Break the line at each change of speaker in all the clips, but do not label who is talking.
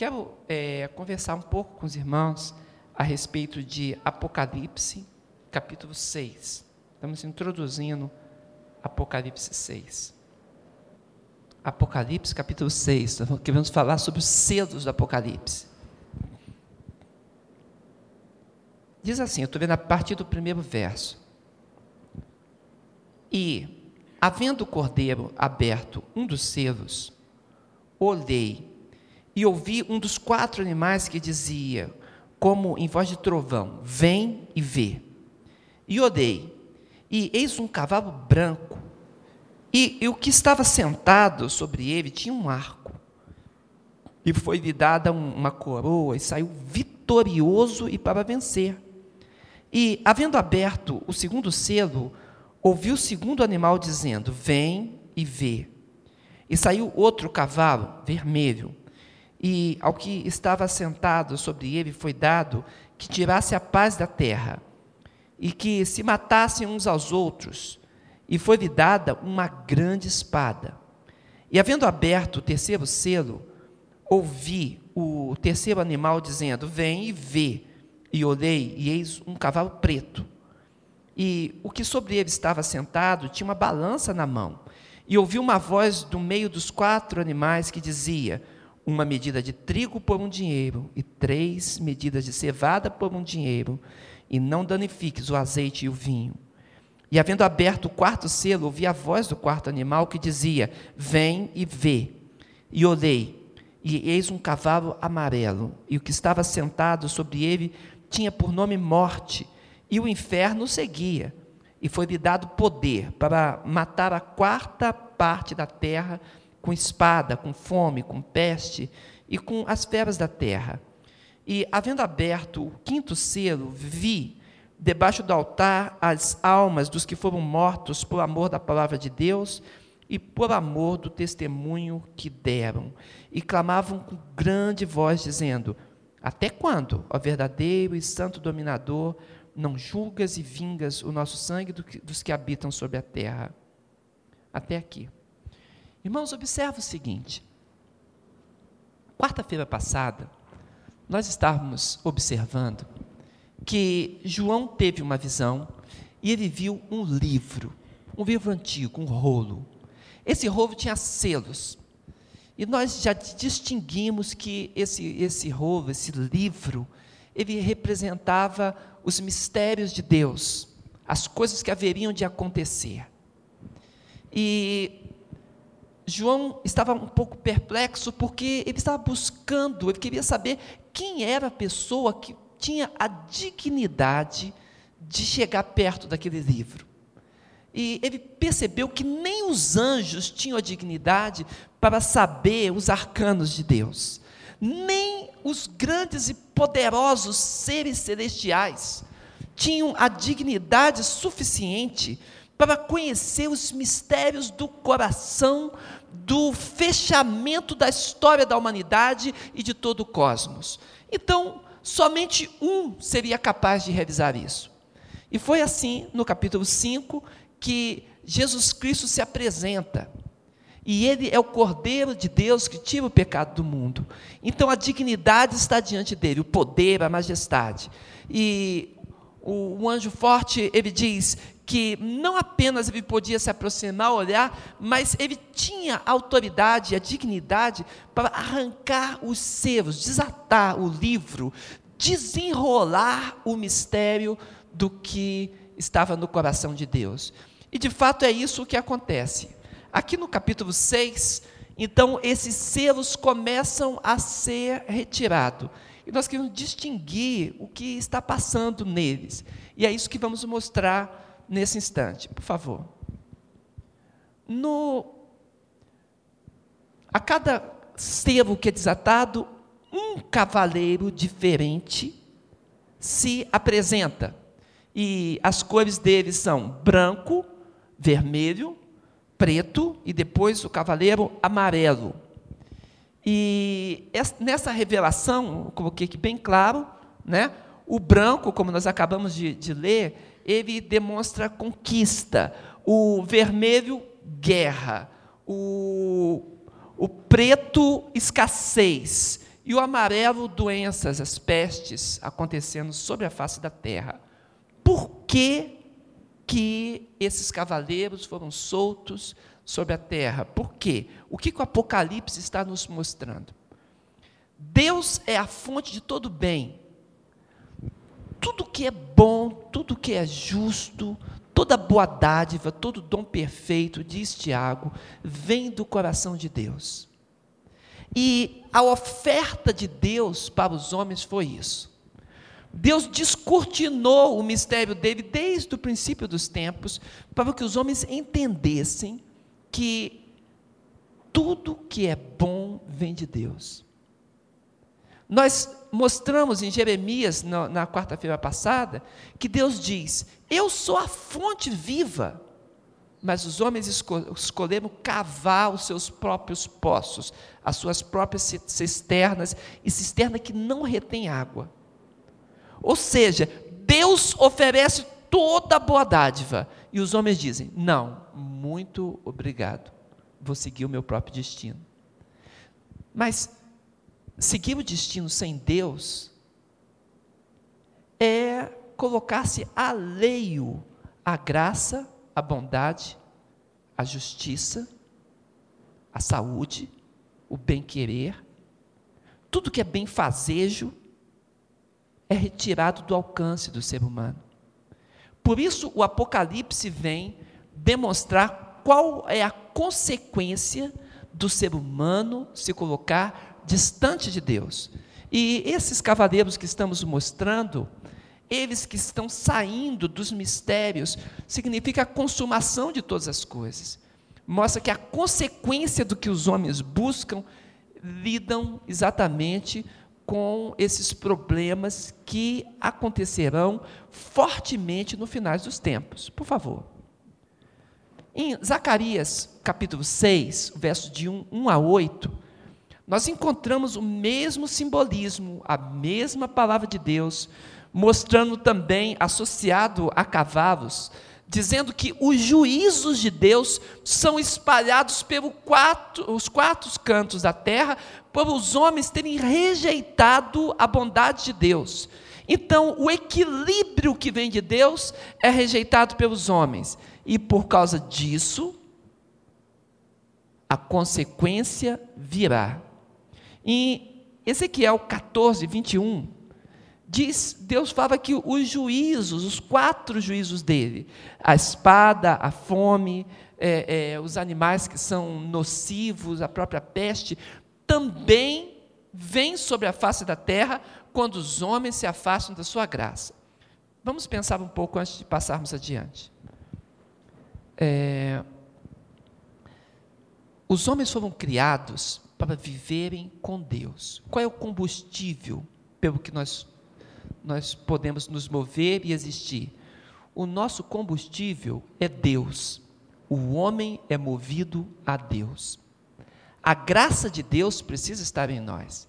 quero é, conversar um pouco com os irmãos a respeito de Apocalipse, capítulo 6. Estamos introduzindo Apocalipse 6. Apocalipse, capítulo 6. Queremos falar sobre os selos do Apocalipse. Diz assim, eu estou vendo a partir do primeiro verso. E, havendo o cordeiro aberto um dos selos, olhei e ouvi um dos quatro animais que dizia, como em voz de trovão: Vem e vê. E olhei, e eis um cavalo branco, e, e o que estava sentado sobre ele tinha um arco, e foi-lhe dada uma coroa, e saiu vitorioso e para vencer. E, havendo aberto o segundo selo, ouviu o segundo animal dizendo: Vem e vê. E saiu outro cavalo, vermelho, e ao que estava sentado sobre ele foi dado que tirasse a paz da terra, e que se matassem uns aos outros, e foi-lhe dada uma grande espada. E havendo aberto o terceiro selo, ouvi o terceiro animal dizendo: Vem e vê. E olhei, e eis um cavalo preto. E o que sobre ele estava sentado tinha uma balança na mão. E ouvi uma voz do meio dos quatro animais que dizia: uma medida de trigo por um dinheiro e três medidas de cevada por um dinheiro, e não danifiques o azeite e o vinho. E havendo aberto o quarto selo, ouvi a voz do quarto animal que dizia: Vem e vê. E olhei, e eis um cavalo amarelo, e o que estava sentado sobre ele tinha por nome Morte, e o inferno seguia. E foi-lhe dado poder para matar a quarta parte da terra com espada, com fome, com peste e com as feras da terra. E, havendo aberto o quinto selo, vi debaixo do altar as almas dos que foram mortos por amor da palavra de Deus e por amor do testemunho que deram. E clamavam com grande voz, dizendo: Até quando, ó verdadeiro e santo dominador, não julgas e vingas o nosso sangue dos que habitam sobre a terra? Até aqui. Irmãos, observe o seguinte. Quarta-feira passada, nós estávamos observando que João teve uma visão e ele viu um livro, um livro antigo, um rolo. Esse rolo tinha selos. E nós já distinguimos que esse, esse rolo, esse livro, ele representava os mistérios de Deus, as coisas que haveriam de acontecer. E João estava um pouco perplexo porque ele estava buscando, ele queria saber quem era a pessoa que tinha a dignidade de chegar perto daquele livro. E ele percebeu que nem os anjos tinham a dignidade para saber os arcanos de Deus, nem os grandes e poderosos seres celestiais tinham a dignidade suficiente para conhecer os mistérios do coração, do fechamento da história da humanidade e de todo o cosmos. Então, somente um seria capaz de realizar isso. E foi assim, no capítulo 5, que Jesus Cristo se apresenta. E ele é o Cordeiro de Deus que tira o pecado do mundo. Então a dignidade está diante dele, o poder, a majestade. E o, o anjo forte, ele diz que não apenas ele podia se aproximar, olhar, mas ele tinha a autoridade, a dignidade para arrancar os selos, desatar o livro, desenrolar o mistério do que estava no coração de Deus. E de fato é isso que acontece. Aqui no capítulo 6, então esses selos começam a ser retirados. E nós queremos distinguir o que está passando neles. E é isso que vamos mostrar nesse instante, por favor. No, a cada selo que é desatado, um cavaleiro diferente se apresenta. E as cores deles são branco, vermelho, preto e depois o cavaleiro amarelo. E nessa revelação, eu coloquei aqui bem claro, né? o branco, como nós acabamos de, de ler, ele demonstra conquista. O vermelho, guerra. O, o preto, escassez. e o amarelo, doenças, as pestes acontecendo sobre a face da terra. Por que, que esses cavaleiros foram soltos sobre a terra? Por quê? O que, que o Apocalipse está nos mostrando? Deus é a fonte de todo bem. Tudo que é bom, tudo que é justo, toda boa dádiva, todo dom perfeito, diz Tiago, vem do coração de Deus. E a oferta de Deus para os homens foi isso. Deus descortinou o mistério dele desde o princípio dos tempos, para que os homens entendessem que tudo que é bom vem de Deus. Nós mostramos em Jeremias, na, na quarta-feira passada, que Deus diz: Eu sou a fonte viva mas os homens escolheram cavar os seus próprios poços, as suas próprias cisternas, e cisterna que não retém água. Ou seja, Deus oferece toda a boa dádiva, e os homens dizem: Não, muito obrigado, vou seguir o meu próprio destino. Mas seguir o destino sem Deus é colocar-se alheio à graça a bondade, a justiça, a saúde, o bem-querer, tudo que é bem-fazejo é retirado do alcance do ser humano. Por isso, o Apocalipse vem demonstrar qual é a consequência do ser humano se colocar distante de Deus. E esses cavaleiros que estamos mostrando, eles que estão saindo dos mistérios, significa a consumação de todas as coisas. Mostra que a consequência do que os homens buscam lidam exatamente com esses problemas que acontecerão fortemente no final dos tempos. Por favor. Em Zacarias, capítulo 6, versos de 1, 1 a 8, nós encontramos o mesmo simbolismo, a mesma palavra de Deus, mostrando também, associado a cavalos, dizendo que os juízos de Deus são espalhados pelos quatro, os quatro cantos da terra, por os homens terem rejeitado a bondade de Deus. Então, o equilíbrio que vem de Deus é rejeitado pelos homens, e por causa disso, a consequência virá. Em Ezequiel 14, 21, diz, Deus fala que os juízos, os quatro juízos dele, a espada, a fome, é, é, os animais que são nocivos, a própria peste, também vêm sobre a face da terra quando os homens se afastam da sua graça. Vamos pensar um pouco antes de passarmos adiante. É, os homens foram criados para viverem com Deus. Qual é o combustível pelo que nós nós podemos nos mover e existir. O nosso combustível é Deus. O homem é movido a Deus. A graça de Deus precisa estar em nós.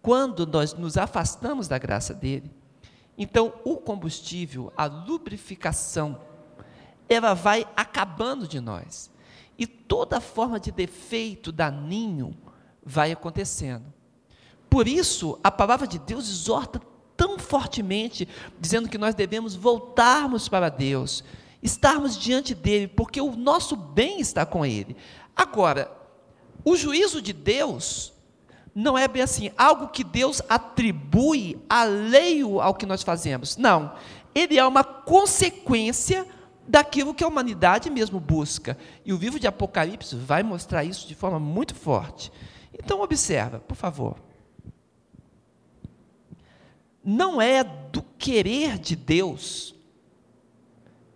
Quando nós nos afastamos da graça dele, então o combustível, a lubrificação, ela vai acabando de nós. E toda forma de defeito daninho vai acontecendo. Por isso, a palavra de Deus exorta tão fortemente, dizendo que nós devemos voltarmos para Deus, estarmos diante dele, porque o nosso bem está com ele. Agora, o juízo de Deus não é bem assim, algo que Deus atribui alheio ao que nós fazemos. Não, ele é uma consequência daquilo que a humanidade mesmo busca. E o livro de Apocalipse vai mostrar isso de forma muito forte. Então observa, por favor não é do querer de Deus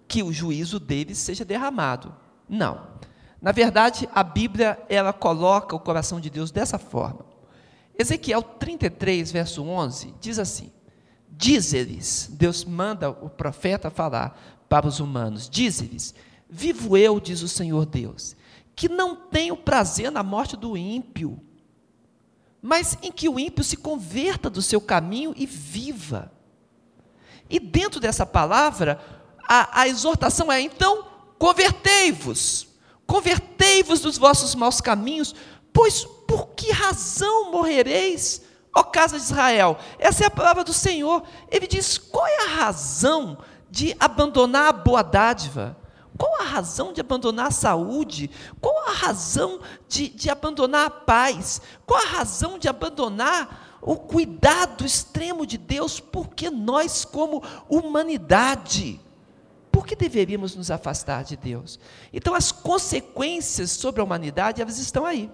que o juízo dele seja derramado. Não. Na verdade, a Bíblia ela coloca o coração de Deus dessa forma. Ezequiel 33, verso 11, diz assim: Diz-lhes, Deus manda o profeta falar para os humanos: Diz-lhes, vivo eu, diz o Senhor Deus, que não tenho prazer na morte do ímpio, mas em que o ímpio se converta do seu caminho e viva. E dentro dessa palavra, a, a exortação é: então, convertei-vos, convertei-vos dos vossos maus caminhos, pois por que razão morrereis, ó casa de Israel, essa é a palavra do Senhor. Ele diz: qual é a razão de abandonar a boa dádiva? Qual a razão de abandonar a saúde? Qual a razão de, de abandonar a paz? Qual a razão de abandonar o cuidado extremo de Deus? Porque nós, como humanidade, por que deveríamos nos afastar de Deus? Então, as consequências sobre a humanidade, elas estão aí.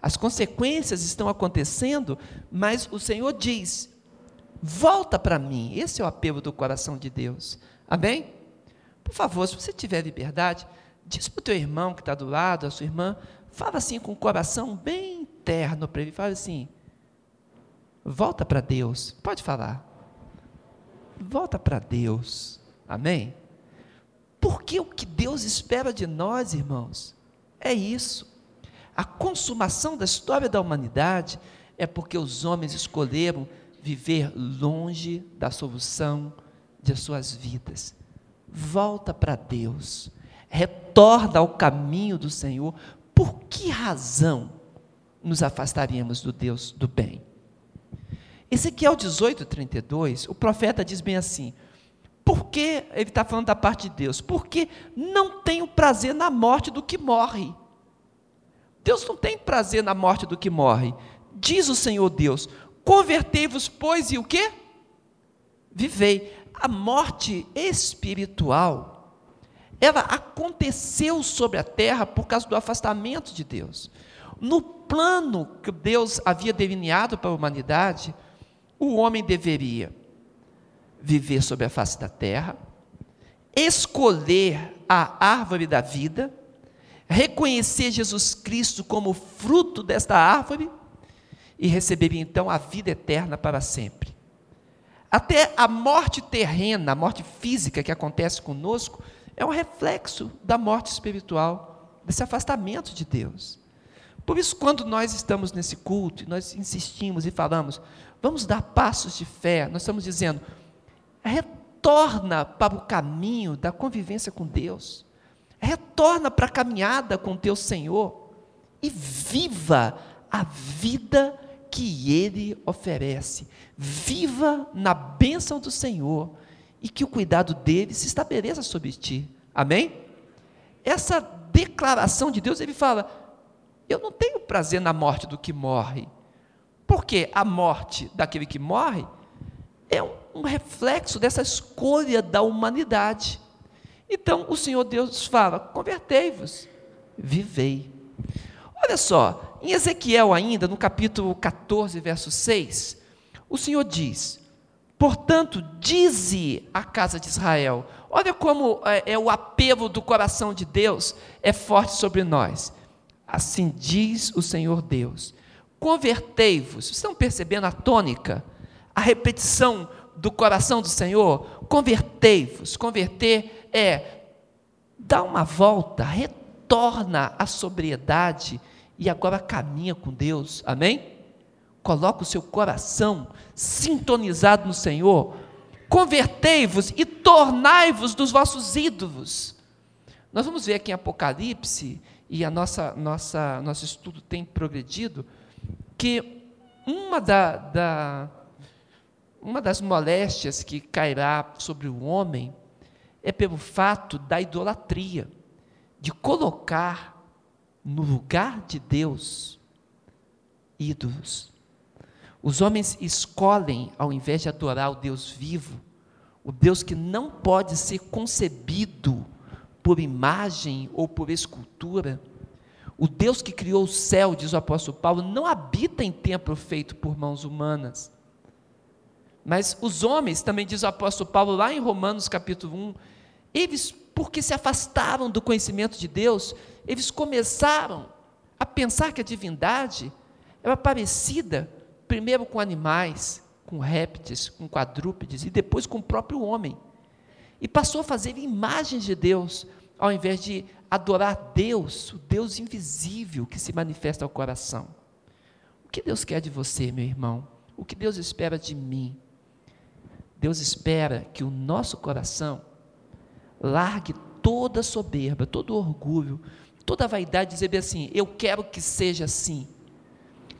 As consequências estão acontecendo, mas o Senhor diz: volta para mim. Esse é o apelo do coração de Deus. Amém? Por favor, se você tiver liberdade, diz para o teu irmão que está do lado, a sua irmã, fala assim com o coração bem interno para ele, fala assim: volta para Deus. Pode falar. Volta para Deus. Amém? Porque o que Deus espera de nós, irmãos, é isso. A consumação da história da humanidade é porque os homens escolheram viver longe da solução de suas vidas. Volta para Deus, retorna ao caminho do Senhor. Por que razão nos afastaríamos do Deus do bem? Ezequiel 18, 32, o profeta diz bem assim: porque ele está falando da parte de Deus, porque não tenho prazer na morte do que morre Deus não tem prazer na morte do que morre. Diz o Senhor Deus: convertei-vos, pois, e o que? Vivei. A morte espiritual, ela aconteceu sobre a terra por causa do afastamento de Deus. No plano que Deus havia delineado para a humanidade, o homem deveria viver sobre a face da terra, escolher a árvore da vida, reconhecer Jesus Cristo como fruto desta árvore e receberia então a vida eterna para sempre. Até a morte terrena, a morte física que acontece conosco, é um reflexo da morte espiritual, desse afastamento de Deus. Por isso, quando nós estamos nesse culto, nós insistimos e falamos, vamos dar passos de fé, nós estamos dizendo, retorna para o caminho da convivência com Deus. Retorna para a caminhada com teu Senhor e viva a vida que Ele oferece. Viva na bênção do Senhor e que o cuidado dele se estabeleça sobre ti. Amém? Essa declaração de Deus, ele fala: Eu não tenho prazer na morte do que morre, porque a morte daquele que morre é um, reflexo dessa escolha da humanidade. Então o Senhor Deus fala: convertei-vos, vivei. Olha só, em Ezequiel, ainda, no capítulo 14, verso 6, o Senhor diz: Portanto, dize a casa de Israel. Olha como é, é, o apelo do coração de Deus é forte sobre nós. Assim diz o Senhor Deus: Convertei-vos. Estão percebendo a tônica? A repetição do coração do Senhor? Convertei-vos. Converter é dá uma volta, retorna à sobriedade e agora caminha com Deus. Amém? Coloca o seu coração sintonizado no Senhor. Convertei-vos e tornai-vos dos vossos ídolos. Nós vamos ver aqui em Apocalipse, e a nossa, nossa, nosso estudo tem progredido, que uma, da, da, uma das moléstias que cairá sobre o homem é pelo fato da idolatria, de colocar no lugar de Deus ídolos. Os homens escolhem, ao invés de adorar o Deus vivo, o Deus que não pode ser concebido por imagem ou por escultura, o Deus que criou o céu, diz o apóstolo Paulo, não habita em templo feito por mãos humanas. Mas os homens, também diz o apóstolo Paulo lá em Romanos capítulo 1, eles, porque se afastaram do conhecimento de Deus, eles começaram a pensar que a divindade era parecida primeiro com animais, com répteis, com quadrúpedes e depois com o próprio homem. E passou a fazer imagens de Deus, ao invés de adorar Deus, o Deus invisível que se manifesta ao coração. O que Deus quer de você, meu irmão? O que Deus espera de mim? Deus espera que o nosso coração Largue toda soberba, todo orgulho, toda vaidade, dizer bem assim: eu quero que seja assim.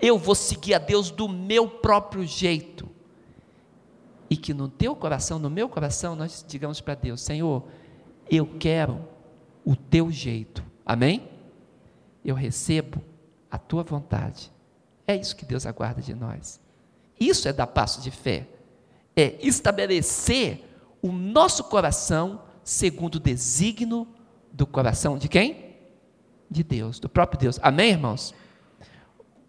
eu vou seguir a Deus do meu próprio jeito. E que no teu coração, no meu coração, nós digamos para Deus: Senhor, eu quero o teu jeito. Amém? Eu recebo a tua vontade. É isso que Deus aguarda de nós. Isso é dar passo de fé. É estabelecer o nosso coração segundo o desígnio do coração de quem? De Deus, do próprio Deus. Amém, irmãos?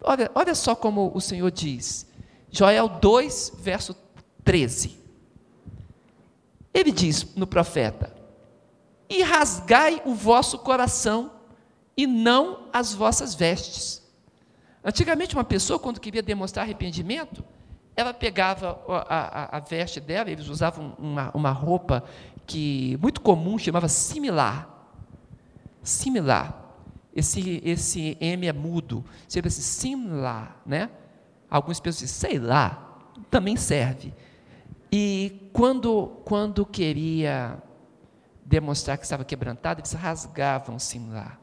Olha, olha só como o Senhor diz. Joel 2, verso 13. Ele diz no profeta: E rasgai o vosso coração, e não as vossas vestes. Antigamente, uma pessoa, quando queria demonstrar arrependimento, ela pegava a, a, a veste dela, eles usavam uma, uma roupa que muito comum, chamava similar. Similar. Esse, esse M é mudo, seria esse similar, né? Algumas pessoas dizem, sei lá, também serve. E quando, quando queria demonstrar que estava quebrantado, eles rasgavam similar,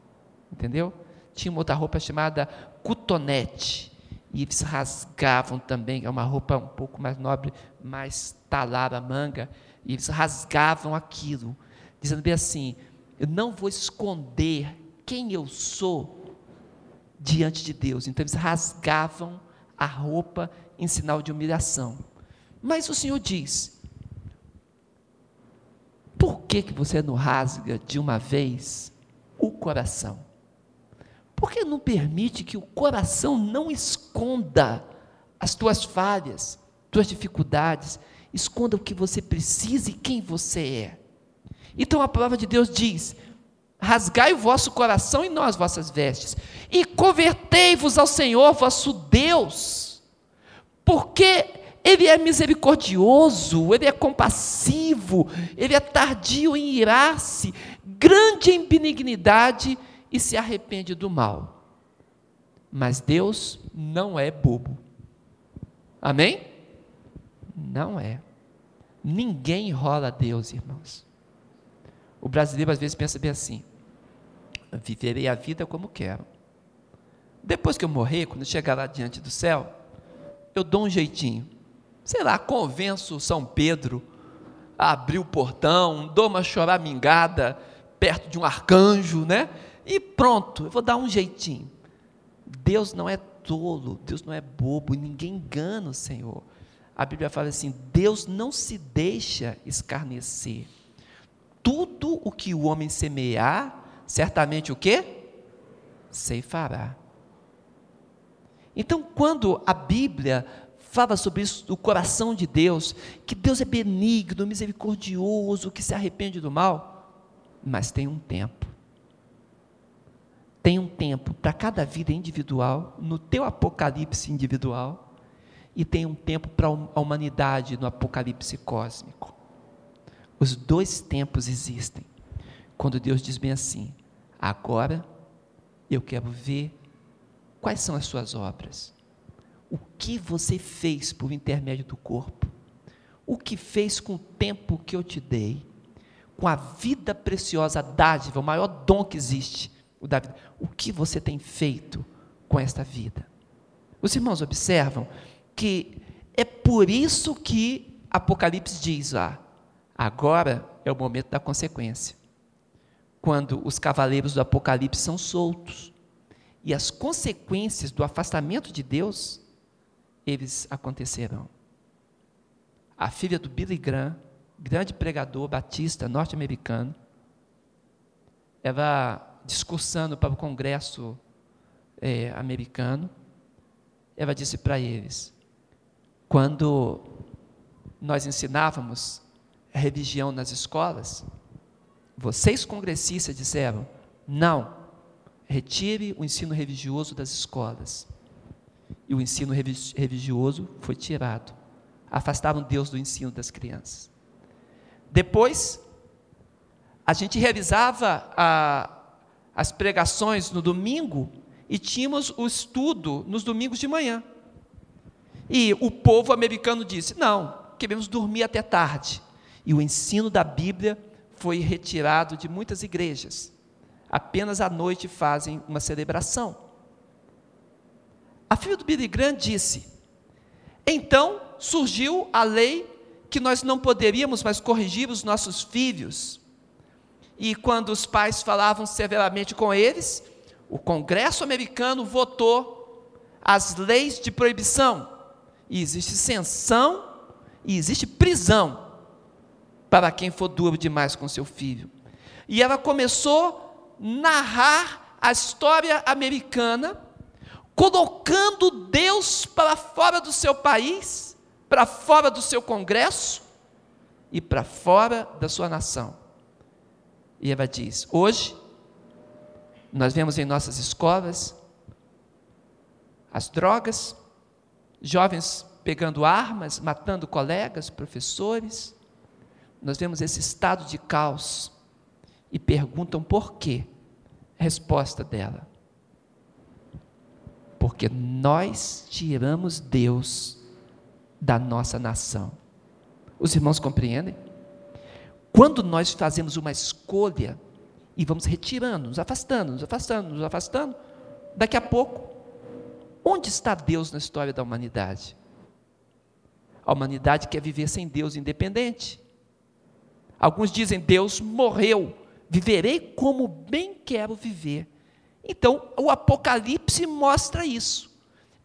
entendeu? Tinha uma outra roupa chamada cutonete, e eles rasgavam também, é uma roupa um pouco mais nobre, mais talada manga, e eles rasgavam aquilo, dizendo bem assim: eu não vou esconder quem eu sou diante de Deus. Então eles rasgavam a roupa em sinal de humilhação. Mas o Senhor diz: por que, que você não rasga de uma vez o coração? Por que não permite que o coração não esconda as tuas falhas, tuas dificuldades, esconda o que você precisa e quem você é? Então a palavra de Deus diz: rasgai o vosso coração e não as vossas vestes, e convertei-vos ao Senhor vosso Deus, porque Ele é misericordioso, Ele é compassivo, Ele é tardio em irar-se, grande em benignidade e se arrepende do mal. Mas Deus não é bobo. Amém? Não é. Ninguém enrola Deus, irmãos. O brasileiro às vezes pensa bem assim: viverei a vida como quero. Depois que eu morrer, quando eu chegar lá diante do céu, eu dou um jeitinho. Sei lá, convenço São Pedro a abrir o portão, dou uma choramingada perto de um arcanjo, né? e pronto, eu vou dar um jeitinho. Deus não é tolo, Deus não é bobo, ninguém engana o Senhor. A Bíblia fala assim: Deus não se deixa escarnecer. Tudo o que o homem semear, certamente o que? Ceifará. Então, quando a Bíblia fala sobre isso, o coração de Deus, que Deus é benigno, misericordioso, que se arrepende do mal, mas tem um tempo. Tem um tempo para cada vida individual, no teu apocalipse individual, e tem um tempo para a humanidade no apocalipse cósmico. Os dois tempos existem. Quando Deus diz bem assim: agora eu quero ver quais são as suas obras. O que você fez por intermédio do corpo? O que fez com o tempo que eu te dei? Com a vida preciosa, a dádiva, o maior dom que existe, o da vida. O que você tem feito com esta vida? Os irmãos observam que é por isso que Apocalipse diz lá, agora é o momento da consequência. Quando os cavaleiros do Apocalipse são soltos e as consequências do afastamento de Deus, eles acontecerão. A filha do Billy Graham, grande pregador batista norte-americano, ela discursando para o Congresso é, americano, ela disse para eles: quando nós ensinávamos a religião nas escolas, vocês congressistas disseram: não, retire o ensino religioso das escolas. E o ensino religioso foi tirado. Afastaram Deus do ensino das crianças. Depois, a gente realizava a, as pregações no domingo e tínhamos o estudo nos domingos de manhã. E o povo americano disse: não, queremos dormir até tarde. E o ensino da Bíblia foi retirado de muitas igrejas. Apenas à noite fazem uma celebração. A filha do Billy Graham disse: Então surgiu a lei que nós não poderíamos mais corrigir os nossos filhos. E quando os pais falavam severamente com eles, o Congresso americano votou as leis de proibição. E existe sanção e existe prisão para quem for duro demais com seu filho. E ela começou a narrar a história americana, colocando Deus para fora do seu país, para fora do seu congresso e para fora da sua nação. E ela diz: hoje, nós vemos em nossas escolas as drogas, jovens pegando armas, matando colegas, professores. Nós vemos esse estado de caos e perguntam por quê. Resposta dela: porque nós tiramos Deus da nossa nação. Os irmãos compreendem? Quando nós fazemos uma escolha e vamos retirando, nos afastando, nos afastando, nos afastando, daqui a pouco, onde está Deus na história da humanidade? A humanidade quer viver sem Deus independente. Alguns dizem: Deus morreu, viverei como bem quero viver. Então, o Apocalipse mostra isso.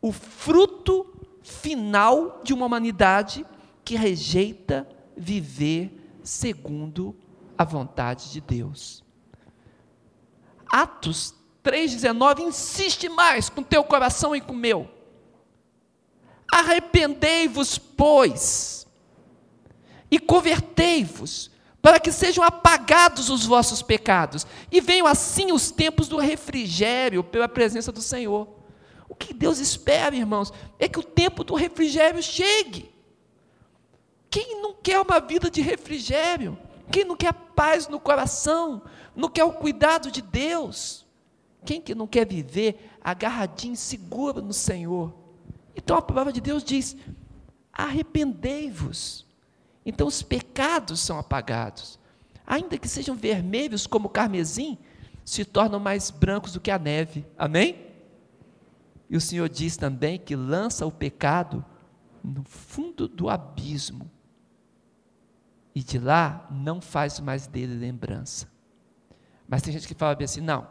O fruto final de uma humanidade que rejeita viver segundo a vontade de Deus. Atos 3,19 insiste mais com teu coração e com o meu. Arrependei-vos, pois, e convertei-vos, para que sejam apagados os vossos pecados, e venham assim os tempos do refrigério pela presença do Senhor. O que Deus espera, irmãos, é que o tempo do refrigério chegue. Quem não quer uma vida de refrigério? Quem não quer paz no coração? Não quer o cuidado de Deus? Quem que não quer viver agarradinho, seguro no Senhor? Então a palavra de Deus diz: arrependei-vos. Então os pecados são apagados. Ainda que sejam vermelhos como o carmesim, se tornam mais brancos do que a neve. Amém? E o Senhor diz também que lança o pecado no fundo do abismo. E de lá não faz mais dele lembrança. Mas tem gente que fala bem assim: não.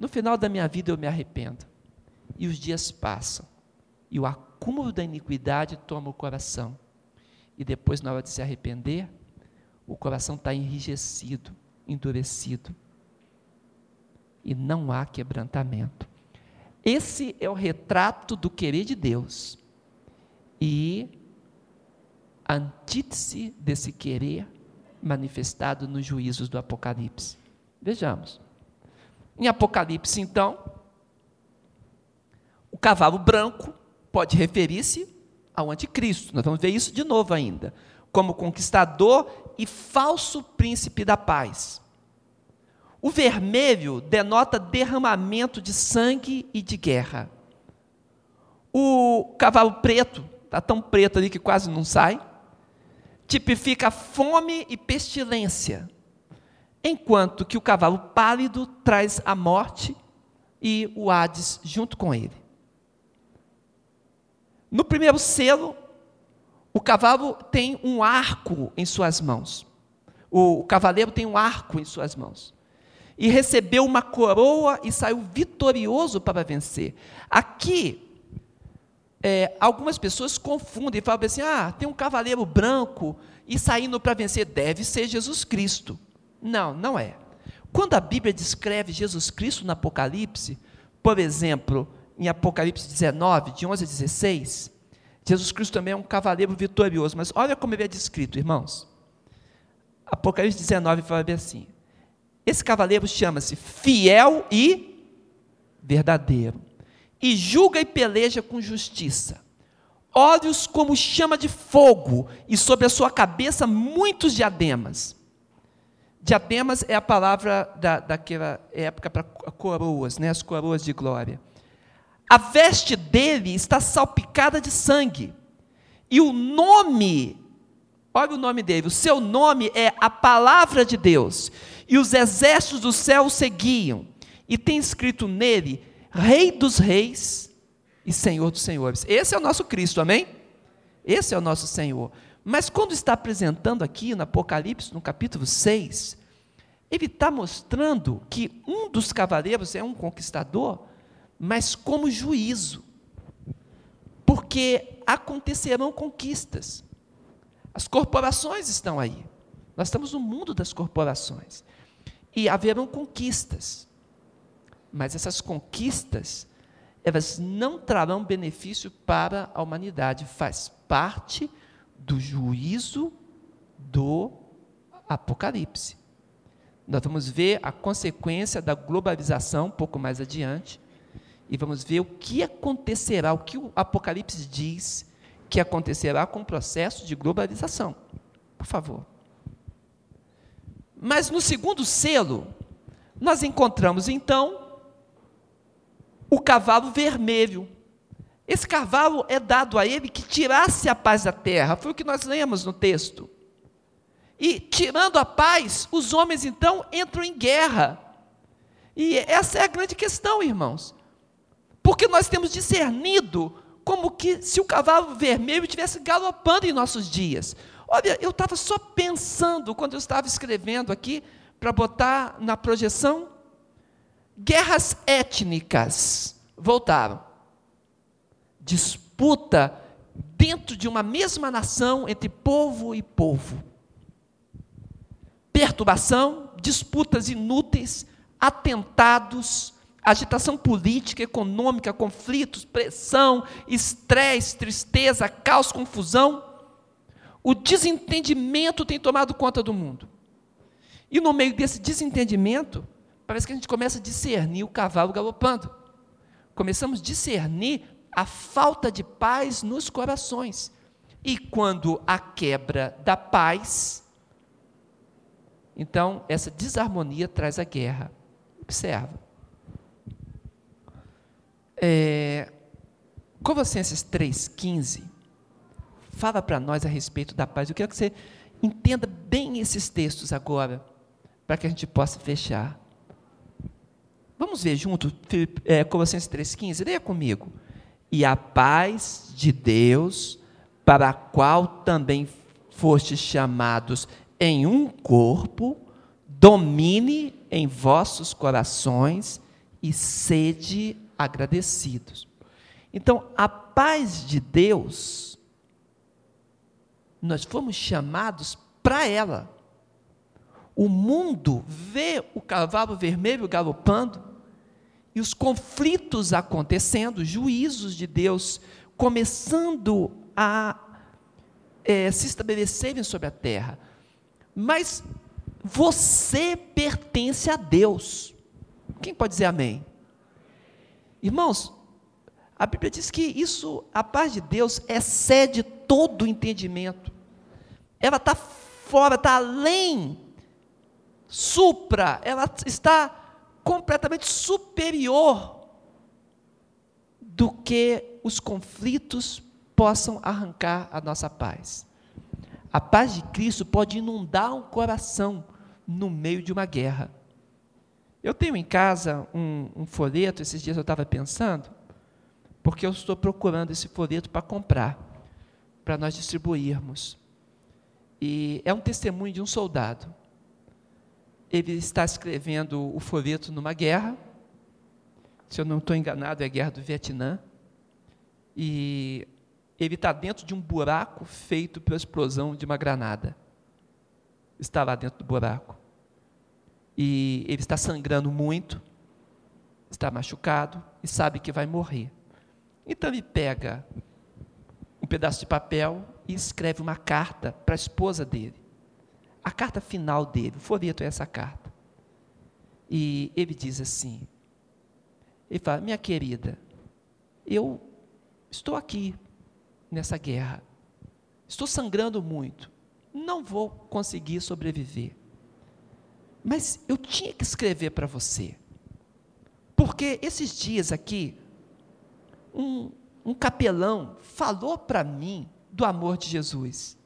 No final da minha vida eu me arrependo. E os dias passam. E o acúmulo da iniquidade toma o coração. E depois, na hora de se arrepender, o coração está enrijecido, endurecido. E não há quebrantamento. Esse é o retrato do querer de Deus. E a antítese desse querer manifestado nos juízos do Apocalipse. Vejamos. Em Apocalipse, então, o cavalo branco pode referir-se ao anticristo. Nós vamos ver isso de novo ainda. Como conquistador e falso príncipe da paz. O vermelho denota derramamento de sangue e de guerra. O cavalo preto, está tão preto ali que quase não sai, tipifica fome e pestilência, enquanto que o cavalo pálido traz a morte e o Hades junto com ele. No primeiro selo, o cavalo tem um arco em suas mãos. O cavaleiro tem um arco em suas mãos e recebeu uma coroa e saiu vitorioso para vencer. Aqui, é, algumas pessoas confundem e falam assim: ah, tem um cavaleiro branco e saindo para vencer, deve ser Jesus Cristo. Não, não é. Quando a Bíblia descreve Jesus Cristo no Apocalipse, por exemplo, em Apocalipse 19, de 11 a 16, Jesus Cristo também é um cavaleiro vitorioso, mas olha como ele é descrito, irmãos. Apocalipse 19 fala bem assim: esse cavaleiro chama-se fiel e verdadeiro, e julga e peleja com justiça. Olhos como chama de fogo, e sobre a sua cabeça muitos diademas. Diademas é a palavra da, daquela época para coroas, né? as coroas de glória. A veste dele está salpicada de sangue, e o nome Olha o nome dele. O seu nome é a palavra de Deus. E os exércitos do céu o seguiam. E tem escrito nele: Rei dos Reis e Senhor dos senhores. Esse é o nosso Cristo, amém? Esse é o nosso Senhor. Mas quando está apresentando aqui no Apocalipse, no capítulo 6, ele está mostrando que um dos cavaleiros é um conquistador, mas como juízo. Porque acontecerão conquistas. As corporações estão aí. Nós estamos no mundo das corporações. E haverão conquistas. Mas essas conquistas, elas não trarão benefício para a humanidade. Faz parte do juízo do Apocalipse. Nós vamos ver a consequência da globalização um pouco mais adiante. E vamos ver o que acontecerá, o que o Apocalipse diz que acontecerá com o processo de globalização. Por favor. Mas no segundo selo, nós encontramos então o cavalo vermelho. Esse cavalo é dado a ele que tirasse a paz da terra, foi o que nós lemos no texto. E tirando a paz, os homens então entram em guerra. E essa é a grande questão, irmãos. Porque nós temos discernido como que se o cavalo vermelho estivesse galopando em nossos dias. Olha, eu estava só pensando quando eu estava escrevendo aqui para botar na projeção, guerras étnicas voltaram disputa dentro de uma mesma nação entre povo e povo. Perturbação, disputas inúteis, atentados, agitação política, econômica, conflitos, pressão, estresse, tristeza, caos, confusão. O desentendimento tem tomado conta do mundo. E no meio desse desentendimento, parece que a gente começa a discernir o cavalo galopando. Começamos a discernir a falta de paz nos corações. E quando a quebra da paz, então essa desarmonia traz a guerra. Observa. É, Colossenses 3,15 fala para nós a respeito da paz. Eu quero que você entenda bem esses textos agora, para que a gente possa fechar. Vamos ver junto, é, Colossenses 3,15, leia comigo e a paz de Deus, para a qual também fostes chamados em um corpo, domine em vossos corações e sede agradecidos. Então, a paz de Deus, nós fomos chamados para ela. O mundo vê o cavalo vermelho galopando, e os conflitos acontecendo, juízos de Deus começando a é, se estabelecerem sobre a terra. Mas você pertence a Deus. Quem pode dizer amém? Irmãos, a Bíblia diz que isso, a paz de Deus, excede todo o entendimento. Ela está fora, está além, supra, ela está completamente superior do que os conflitos possam arrancar a nossa paz. A paz de Cristo pode inundar um coração no meio de uma guerra. Eu tenho em casa um, um folheto, esses dias eu estava pensando, porque eu estou procurando esse folheto para comprar, para nós distribuirmos. E é um testemunho de um soldado ele está escrevendo o folheto numa guerra, se eu não estou enganado, é a guerra do Vietnã, e ele está dentro de um buraco feito pela explosão de uma granada. Está lá dentro do buraco. E ele está sangrando muito, está machucado e sabe que vai morrer. Então ele pega um pedaço de papel e escreve uma carta para a esposa dele a carta final dele, o folheto é essa carta. E ele diz assim: ele fala, minha querida, eu estou aqui nessa guerra, estou sangrando muito, não vou conseguir sobreviver. Mas eu tinha que escrever para você, porque esses dias aqui, um, um capelão falou para mim do amor de Jesus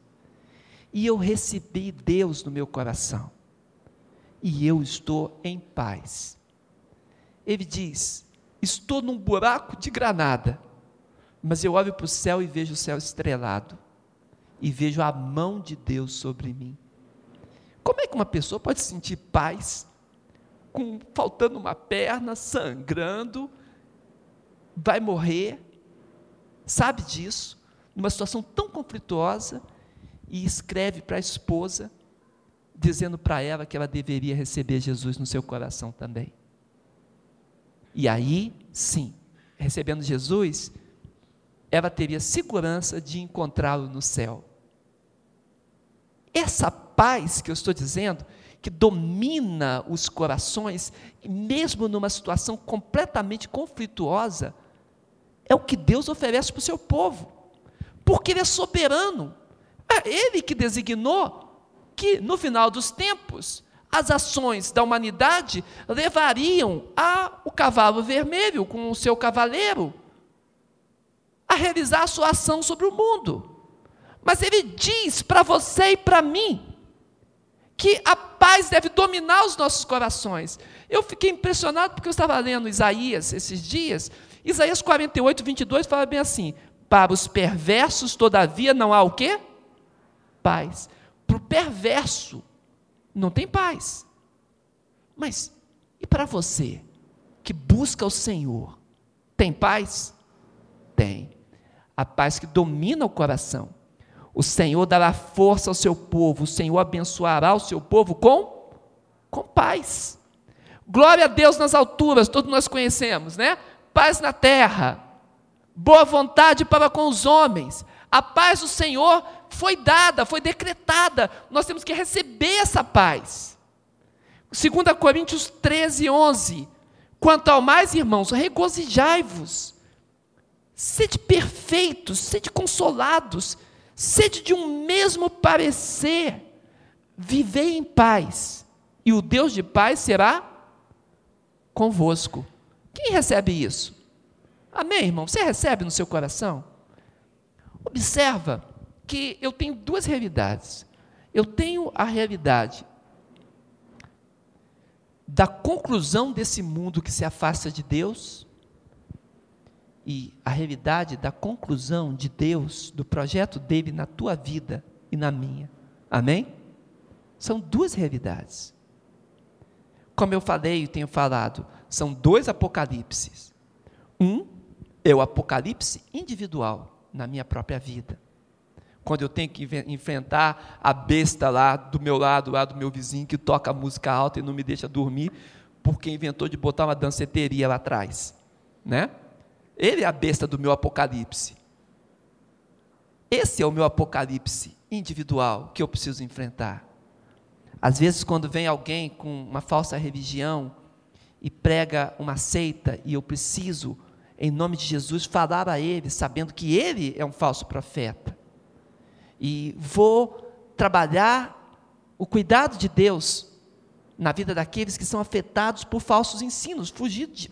e eu recebi Deus no meu coração. E eu estou em paz. Ele diz: Estou num buraco de granada, mas eu olho para o céu e vejo o céu estrelado, e vejo a mão de Deus sobre mim. Como é que uma pessoa pode sentir paz, com faltando uma perna, sangrando, vai morrer, sabe disso, numa situação tão conflituosa, e escreve para a esposa, dizendo para ela que ela deveria receber Jesus no seu coração também. E aí, sim, recebendo Jesus, ela teria segurança de encontrá-lo no céu. Essa paz que eu estou dizendo, que domina os corações, mesmo numa situação completamente conflituosa, é o que Deus oferece para o seu povo, porque Ele é soberano, é Ele que designou que no final dos tempos as ações da humanidade levariam o cavalo vermelho com o seu cavaleiro a realizar a sua ação sobre o mundo. Mas ele diz para você e para mim que a paz deve dominar os nossos corações. Eu fiquei impressionado porque eu estava lendo Isaías esses dias. Isaías 48, 22 fala bem assim: Para os perversos, todavia, não há o quê? Paz. Para o perverso, não tem paz. Mas e para você, que busca o Senhor, tem paz? Tem. A paz que domina o coração. O Senhor dará força ao seu povo, o Senhor abençoará o seu povo com, com paz. Glória a Deus nas alturas, todos nós conhecemos, né? Paz na terra, boa vontade para com os homens. A paz do Senhor foi dada, foi decretada. Nós temos que receber essa paz. 2 Coríntios 13, 11. Quanto ao mais, irmãos, regozijai-vos, sede perfeitos, sede consolados, sede de um mesmo parecer, vivei em paz, e o Deus de paz será convosco. Quem recebe isso? Amém, irmão? Você recebe no seu coração? Observa que eu tenho duas realidades. Eu tenho a realidade da conclusão desse mundo que se afasta de Deus e a realidade da conclusão de Deus, do projeto dele na tua vida e na minha. Amém? São duas realidades. Como eu falei e tenho falado, são dois apocalipses. Um é o apocalipse individual na minha própria vida quando eu tenho que enfrentar a besta lá do meu lado, lá do meu vizinho, que toca música alta e não me deixa dormir, porque inventou de botar uma danceteria lá atrás, né? Ele é a besta do meu apocalipse. Esse é o meu apocalipse individual que eu preciso enfrentar. Às vezes, quando vem alguém com uma falsa religião e prega uma seita, e eu preciso, em nome de Jesus, falar a ele, sabendo que ele é um falso profeta e vou trabalhar o cuidado de Deus na vida daqueles que são afetados por falsos ensinos,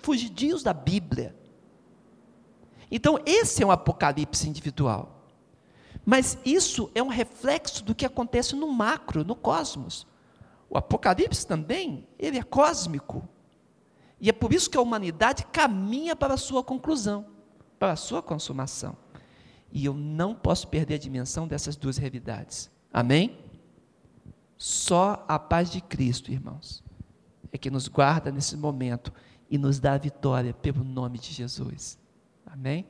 fugidios da Bíblia. Então, esse é um apocalipse individual. Mas isso é um reflexo do que acontece no macro, no cosmos. O apocalipse também, ele é cósmico. E é por isso que a humanidade caminha para a sua conclusão, para a sua consumação. E eu não posso perder a dimensão dessas duas realidades. Amém? Só a paz de Cristo, irmãos, é que nos guarda nesse momento e nos dá a vitória pelo nome de Jesus. Amém?